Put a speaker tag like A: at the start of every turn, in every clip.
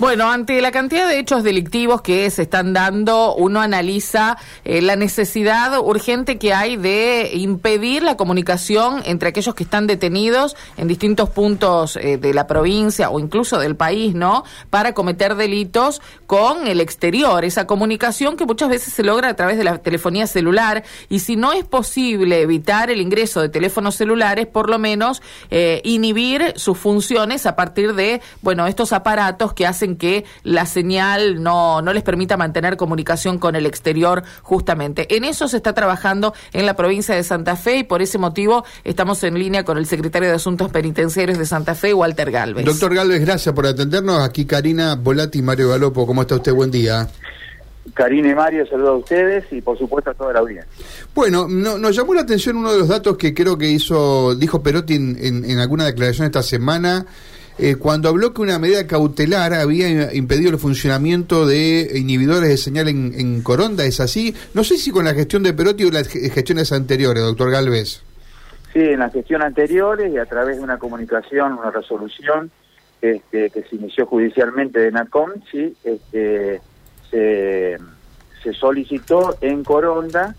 A: Bueno, ante la cantidad de hechos delictivos que se están dando, uno analiza eh, la necesidad urgente que hay de impedir la comunicación entre aquellos que están detenidos en distintos puntos eh, de la provincia o incluso del país, ¿no? Para cometer delitos con el exterior, esa comunicación que muchas veces se logra a través de la telefonía celular y si no es posible evitar el ingreso de teléfonos celulares, por lo menos eh, inhibir sus funciones a partir de, bueno, estos aparatos que hacen que la señal no, no les permita mantener comunicación con el exterior justamente. En eso se está trabajando en la provincia de Santa Fe y por ese motivo estamos en línea con el secretario de Asuntos Penitenciarios de Santa Fe, Walter Galvez.
B: Doctor Galvez, gracias por atendernos. Aquí Karina Volati y Mario Galopo. ¿Cómo está usted? Buen día.
C: Karina y Mario, saludo a ustedes y por supuesto a toda la audiencia.
B: Bueno, nos llamó la atención uno de los datos que creo que hizo, dijo Perotti en, en alguna declaración esta semana, eh, cuando habló que una medida cautelar había impedido el funcionamiento de inhibidores de señal en, Coronda, ¿es así? No sé si con la gestión de Perotti o las gestiones anteriores, doctor Galvez.
C: Sí, en la gestión anteriores y a través de una comunicación, una resolución este, que se inició judicialmente de NACOM, sí, este, se, se solicitó en Coronda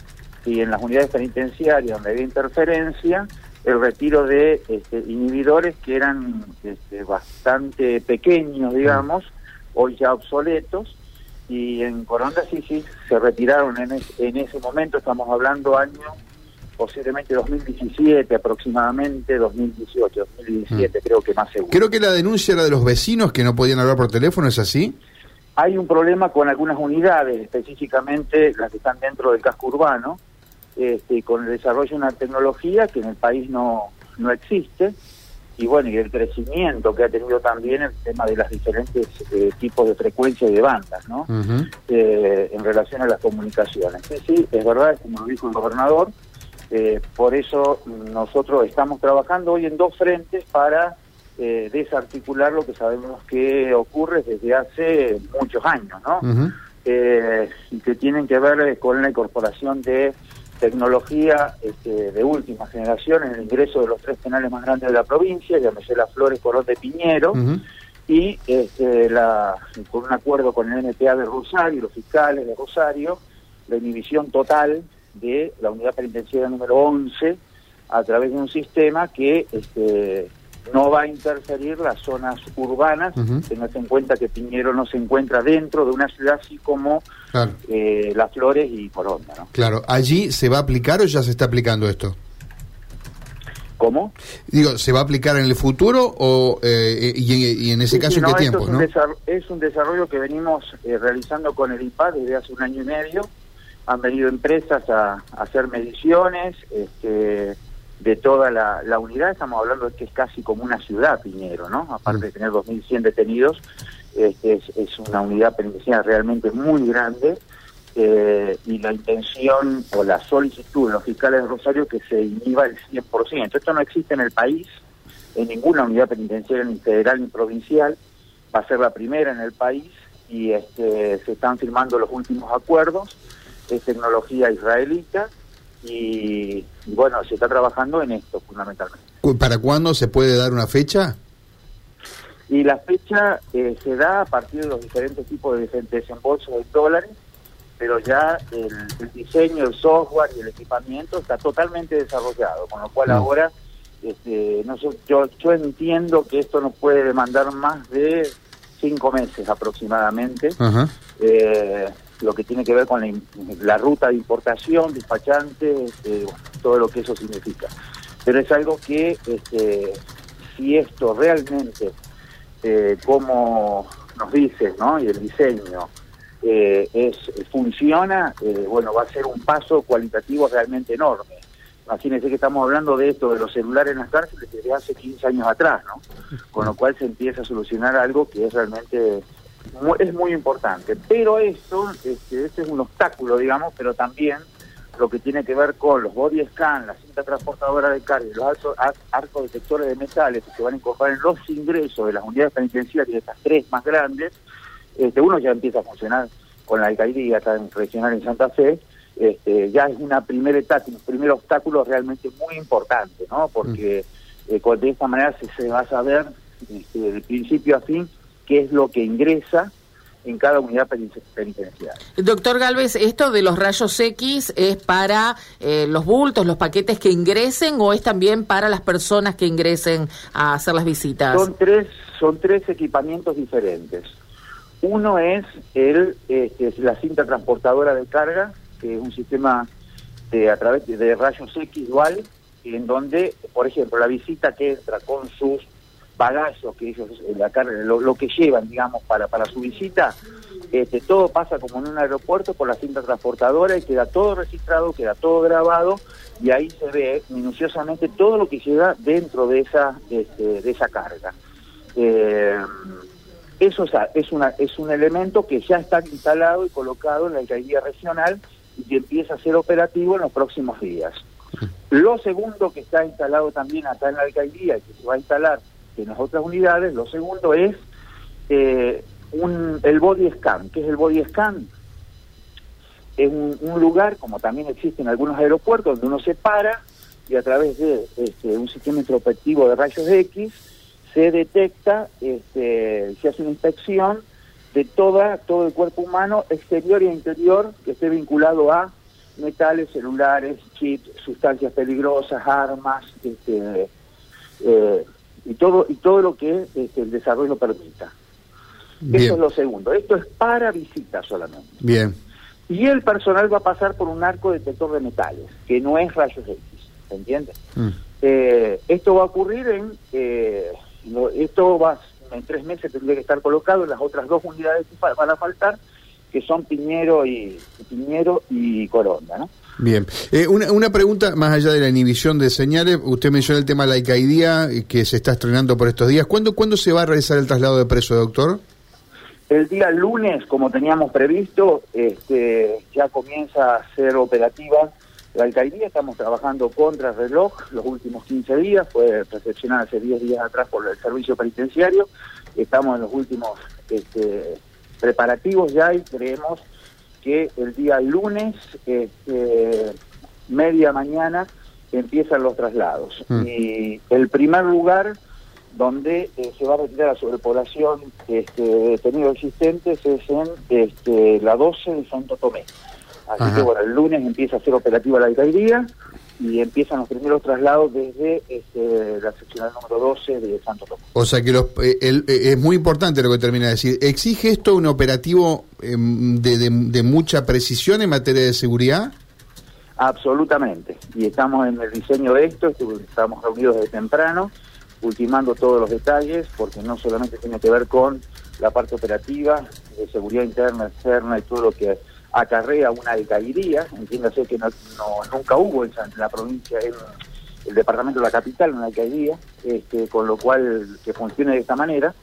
C: y en las unidades penitenciarias donde había interferencia, el retiro de este, inhibidores que eran este, bastante pequeños, digamos, hoy ya obsoletos, y en Coronda sí, sí, se retiraron en, en ese momento, estamos hablando año posiblemente 2017 aproximadamente, 2018, 2017 mm. creo que más seguro.
B: Creo que la denuncia era de los vecinos que no podían hablar por teléfono, ¿es así?
C: Hay un problema con algunas unidades, específicamente las que están dentro del casco urbano, este, con el desarrollo de una tecnología que en el país no, no existe, y bueno, y el crecimiento que ha tenido también el tema de las diferentes eh, tipos de frecuencia y de bandas, ¿no? Eh, en relación a las comunicaciones. Sí, sí, es verdad, como lo dijo el gobernador, eh, por eso nosotros estamos trabajando hoy en dos frentes para desarticular lo que sabemos que ocurre desde hace muchos años, ¿no? y que tienen que ver con la incorporación de tecnología este, de última generación en el ingreso de los tres penales más grandes de la provincia, llámese Las Flores, Corón de Piñero, y este, la, con un acuerdo con el NPA de Rosario, los fiscales de Rosario, la inhibición total de la unidad penitenciaria número 11 a través de un sistema que este, no va a interferir las zonas urbanas, teniendo en cuenta que Piñero no se encuentra dentro de una ciudad así como eh, Las Flores y Coronda. ¿no?
B: Claro, ¿allí se va a aplicar o ya se está aplicando esto?
C: ¿Cómo?
B: Digo, ¿se va a aplicar en el futuro o eh, y, en ese caso en qué tiempo?
C: Es un, es un desarrollo que venimos eh, realizando con el IPA desde hace un año y medio. Han venido empresas a, a hacer mediciones, este, de toda la, unidad, estamos hablando de que es casi como una ciudad, Piñero, ¿no? Aparte de tener 2.100 detenidos, este, es, una unidad penitenciaria realmente muy grande eh, y la intención o la solicitud de los fiscales de Rosario que se inhiba el 100%. Esto no existe en el país, en ninguna unidad penitenciaria, ni federal ni provincial, va a ser la primera en el país y este, se están firmando los últimos acuerdos, es tecnología israelita y, bueno, se está trabajando en esto fundamentalmente.
B: ¿Para cuándo se puede dar una fecha?
C: Y la fecha eh, se da a partir de los diferentes tipos de desembolsos de dólares, pero ya el, diseño, el software y el equipamiento está totalmente desarrollado, con lo cual mm. ahora este, no, yo, yo entiendo que esto no puede demandar más de cinco meses aproximadamente. Eh, lo que tiene que ver con la, ruta de importación, despachante, este, todo lo que eso significa. Pero es algo que, este, si esto realmente, eh, como nos dice, ¿no? y el diseño, eh, es funciona, eh, bueno, va a ser un paso cualitativo realmente enorme. Imagínense que estamos hablando de esto, de los celulares en las cárceles, desde hace 15 años atrás, ¿no? Con lo cual se empieza a solucionar algo que es realmente es muy importante. Pero esto, este, este es un obstáculo, digamos, pero también lo que tiene que ver con los body scan, la cinta transportadora de carga los arcos detectores de metales que se van a incorporar en los ingresos de las unidades penitenciarias, estas tres más grandes, este, uno ya empieza a funcionar con la alcaldía tan regional en Santa Fe, este, ya es una primera etapa, un primer obstáculo realmente muy importante, ¿no? Porque mm. Eh, de esta manera se, se va a saber este, de principio a fin qué es lo que ingresa en cada unidad penitenciaria.
A: Doctor Galvez, ¿esto de los rayos X es para eh, los bultos, los paquetes que ingresen o es también para las personas que ingresen a hacer las visitas?
C: Son tres, son tres equipamientos diferentes. Uno es el, este, la cinta transportadora de carga, que es un sistema de, a través de rayos X dual, en donde, por ejemplo, la visita que entra con sus bagajes que ellos, eh, la carga, lo, que llevan, digamos, para, para su visita, este, todo pasa como en un aeropuerto por la cinta transportadora y queda todo registrado, queda todo grabado y ahí se ve minuciosamente todo lo que llega dentro de esa, este, de esa carga. Eh, eso es, es un elemento que ya está instalado y colocado en la alcaldía regional y que empieza a ser operativo en los próximos días. Lo segundo que está instalado también acá en la alcaldía y que se va a instalar en las otras unidades, lo segundo es eh, un, el body scan. ¿Qué es el body scan? Es un, lugar, como también existe en algunos aeropuertos, donde uno se para y a través de este, un sistema introspectivo de rayos X se detecta, este, se hace una inspección de toda, todo el cuerpo humano, exterior e interior, que esté vinculado a metales, celulares, chips, sustancias peligrosas, armas, este, eh, y todo y todo lo que este, el desarrollo permita. Eso es lo segundo. Esto es para visitas solamente.
B: Bien.
C: Y el personal va a pasar por un arco detector de metales, que no es rayos X, ¿se entiende? Mm. Eh, esto va a ocurrir en... Eh, esto va en tres meses tendría que estar colocado en las otras dos unidades que van a faltar, que son Piñero y Piñero y Coronda, ¿no?
B: Bien. Eh, una, una, pregunta más allá de la inhibición de señales. Usted mencionó el tema de la ICAIDIA eh, que se está estrenando por estos días. ¿Cuándo, ¿Cuándo se va a realizar el traslado de preso, doctor?
C: El día lunes, como teníamos previsto, este, ya comienza a ser operativa la alcaldía. Estamos trabajando contra reloj los últimos 15 días. Fue recepcionada hace 10 días atrás por el servicio penitenciario. Estamos en los últimos este, preparativos ya y creemos que el día lunes, este, media mañana, empiezan los traslados. Mm. Y el primer lugar donde eh, se va a retirar la sobrepoblación este, de detenidos existentes es en este, la 12 de Santo Tomé. Así que bueno, el lunes empieza a ser operativa la alcaldía y empiezan los primeros traslados desde este, la seccional número 12 de Santo Tomás.
B: O sea que los, eh, eh, es muy importante lo que termina de decir. ¿Exige esto un operativo em, de, de, mucha precisión en materia de seguridad?
C: Absolutamente. Y estamos en el diseño de esto, estamos reunidos desde temprano, ultimando todos los detalles, porque no solamente tiene que ver con la parte operativa, de seguridad interna, externa y todo lo que acarrea una alcaldía, entiéndase que no, nunca hubo en, la provincia, en el departamento de la capital una alcaldía, este, con lo cual que funcione de esta manera,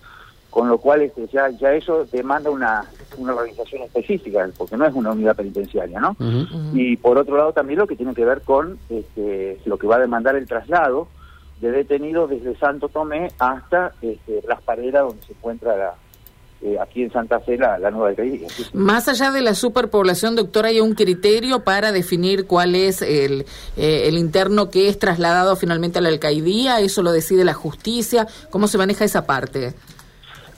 C: con lo cual este, ya, ya eso demanda una, una organización específica, porque no es una unidad penitenciaria, ¿no? Y por otro lado también lo que tiene que ver con este, lo que va a demandar el traslado de detenidos desde Santo Tomé hasta este, Las Paredes, donde se encuentra la, eh, aquí en Santa Fe la, nueva alcaldía.
A: Más allá de la superpoblación, doctor, ¿hay un criterio para definir cuál es el, eh, el interno que es trasladado finalmente a la alcaldía? ¿Eso lo decide la justicia? ¿Cómo se maneja esa parte?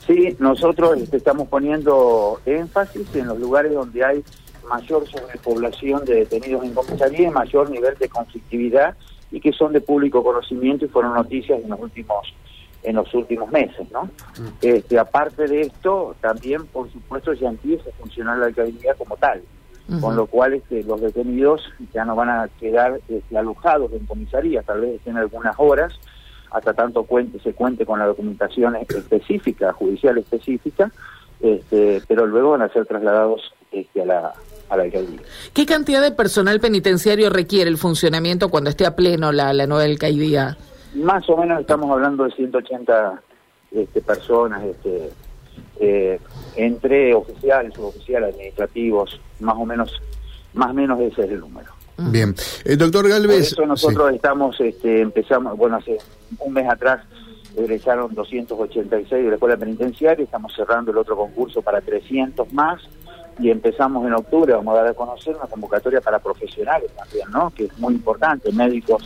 C: Sí, nosotros este, estamos poniendo énfasis en los lugares donde hay mayor sobrepoblación de detenidos en comisaría y mayor nivel de conflictividad y que son de público conocimiento y fueron noticias en los últimos en los últimos meses, ¿no? Mm. Este, aparte de esto, también, por supuesto, ya empieza a funcionar la alcaldía como tal, con lo cual este, los detenidos ya no van a quedar este, alojados en comisaría, tal vez estén algunas horas, hasta tanto cuente, se cuente con la documentación específica, judicial específica, este, pero luego van a ser trasladados este, a la, a la alcaldía.
A: ¿Qué cantidad de personal penitenciario requiere el funcionamiento cuando esté a pleno la, la nueva alcaldía?
C: Más o menos estamos hablando de 180 este, personas, este, eh, entre oficiales, suboficiales, administrativos, más o menos, más o menos ese es el número.
B: Bien, eh, doctor Galvez.
C: Por eso nosotros estamos, este, empezamos, bueno, hace un mes atrás egresaron 286 de la escuela penitenciaria, estamos cerrando el otro concurso para 300 más y empezamos en octubre, vamos a dar a conocer una convocatoria para profesionales también, ¿no? Que es muy importante, médicos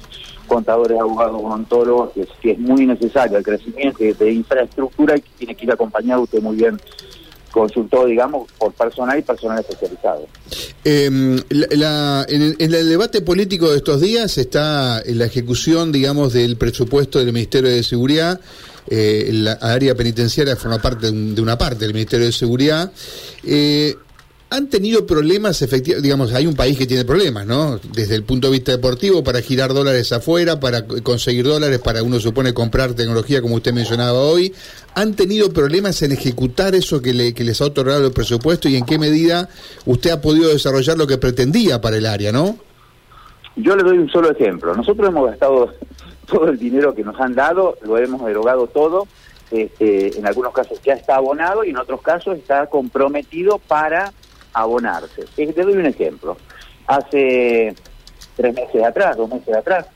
C: contadores, abogados, odontólogos, que es, muy necesario el crecimiento de, infraestructura y que tiene que ir acompañado usted muy bien consultó, digamos, por personal y personal especializado.
B: Em, en, el, debate político de estos días está la ejecución, digamos, del presupuesto del Ministerio de Seguridad. Eh, la área penitenciaria forma parte de, una parte del Ministerio de Seguridad. Eh, han tenido problemas efectivos, digamos, hay un país que tiene problemas, ¿no? Desde el punto de vista deportivo, para girar dólares afuera, para conseguir dólares, para uno supone comprar tecnología, como usted mencionaba hoy. ¿Han tenido problemas en ejecutar eso que, le, que les ha otorgado el presupuesto y en qué medida usted ha podido desarrollar lo que pretendía para el área, no?
C: Yo le doy un solo ejemplo. Nosotros hemos gastado todo el dinero que nos han dado, lo hemos erogado todo. Este, en algunos casos ya está abonado y en otros casos está comprometido para abonarse. Te doy un ejemplo. Hace tres meses atrás, dos meses atrás,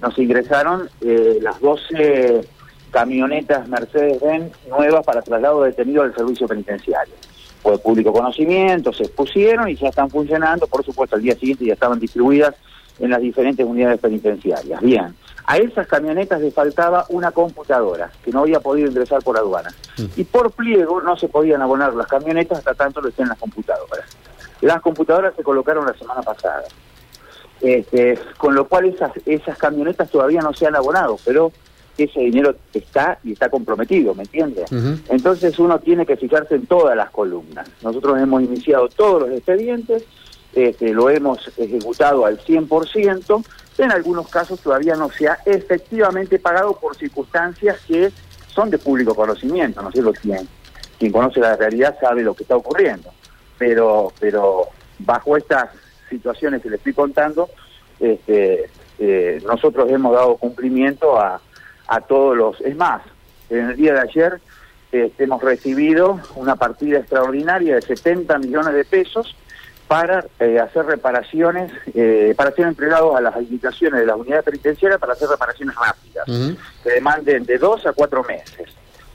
C: nos ingresaron eh, las 12 camionetas Mercedes-Benz nuevas para traslado de detenido al servicio penitenciario. Fue de público conocimiento, se expusieron y ya están funcionando. Por supuesto, al día siguiente ya estaban distribuidas en las diferentes unidades penitenciarias. Bien, a esas camionetas le faltaba una computadora que no había podido ingresar por aduana. Mm. Y por pliego no se podían abonar las camionetas hasta tanto lo estén las computadoras. Las computadoras se colocaron la semana pasada. Este, con lo cual esas, esas camionetas todavía no se han abonado, pero ese dinero está y está comprometido, ¿me entiendes? Entonces uno tiene que fijarse en todas las columnas. Nosotros hemos iniciado todos los expedientes, este, lo hemos ejecutado al 100%, en algunos casos todavía no se ha efectivamente pagado por circunstancias que son de público conocimiento, no sé lo quien, quien conoce la realidad sabe lo que está ocurriendo, pero, pero bajo estas situaciones que le estoy contando, este, eh, nosotros hemos dado cumplimiento a, a todos los, es más, en el día de ayer este, hemos recibido una partida extraordinaria de 70 millones de pesos para eh, hacer reparaciones, eh, para ser entregados a las habilitaciones de las unidades penitenciarias para hacer reparaciones rápidas, que demanden de dos a cuatro meses.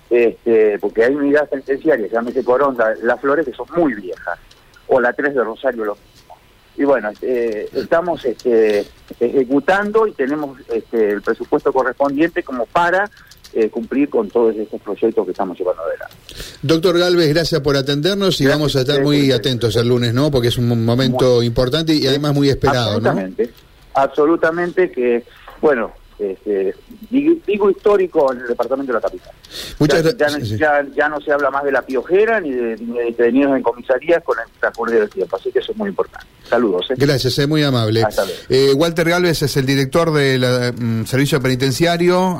C: Este, porque hay unidades penitenciarias, llámese Coronda, Las Flores, que son muy viejas, o la 3 de Rosario, lo mismo. Y bueno, eh, estamos este, ejecutando y tenemos este, el presupuesto correspondiente como para eh, cumplir con todos estos proyectos que estamos llevando adelante.
B: Doctor Galvez, gracias por atendernos y vamos a estar muy atentos el lunes, ¿no? Porque es un momento importante y además muy esperado,
C: absolutamente, Absolutamente, que, bueno, este, digo histórico en el departamento de la capital. Muchas ya, ya, no se habla más de la piojera ni de, detenidos en comisarías con el transcurrir del tiempo, así que eso es muy importante. Saludos. ¿eh?
B: Gracias, es muy amable. Eh, Walter Galvez es el director del mm, Servicio Penitenciario.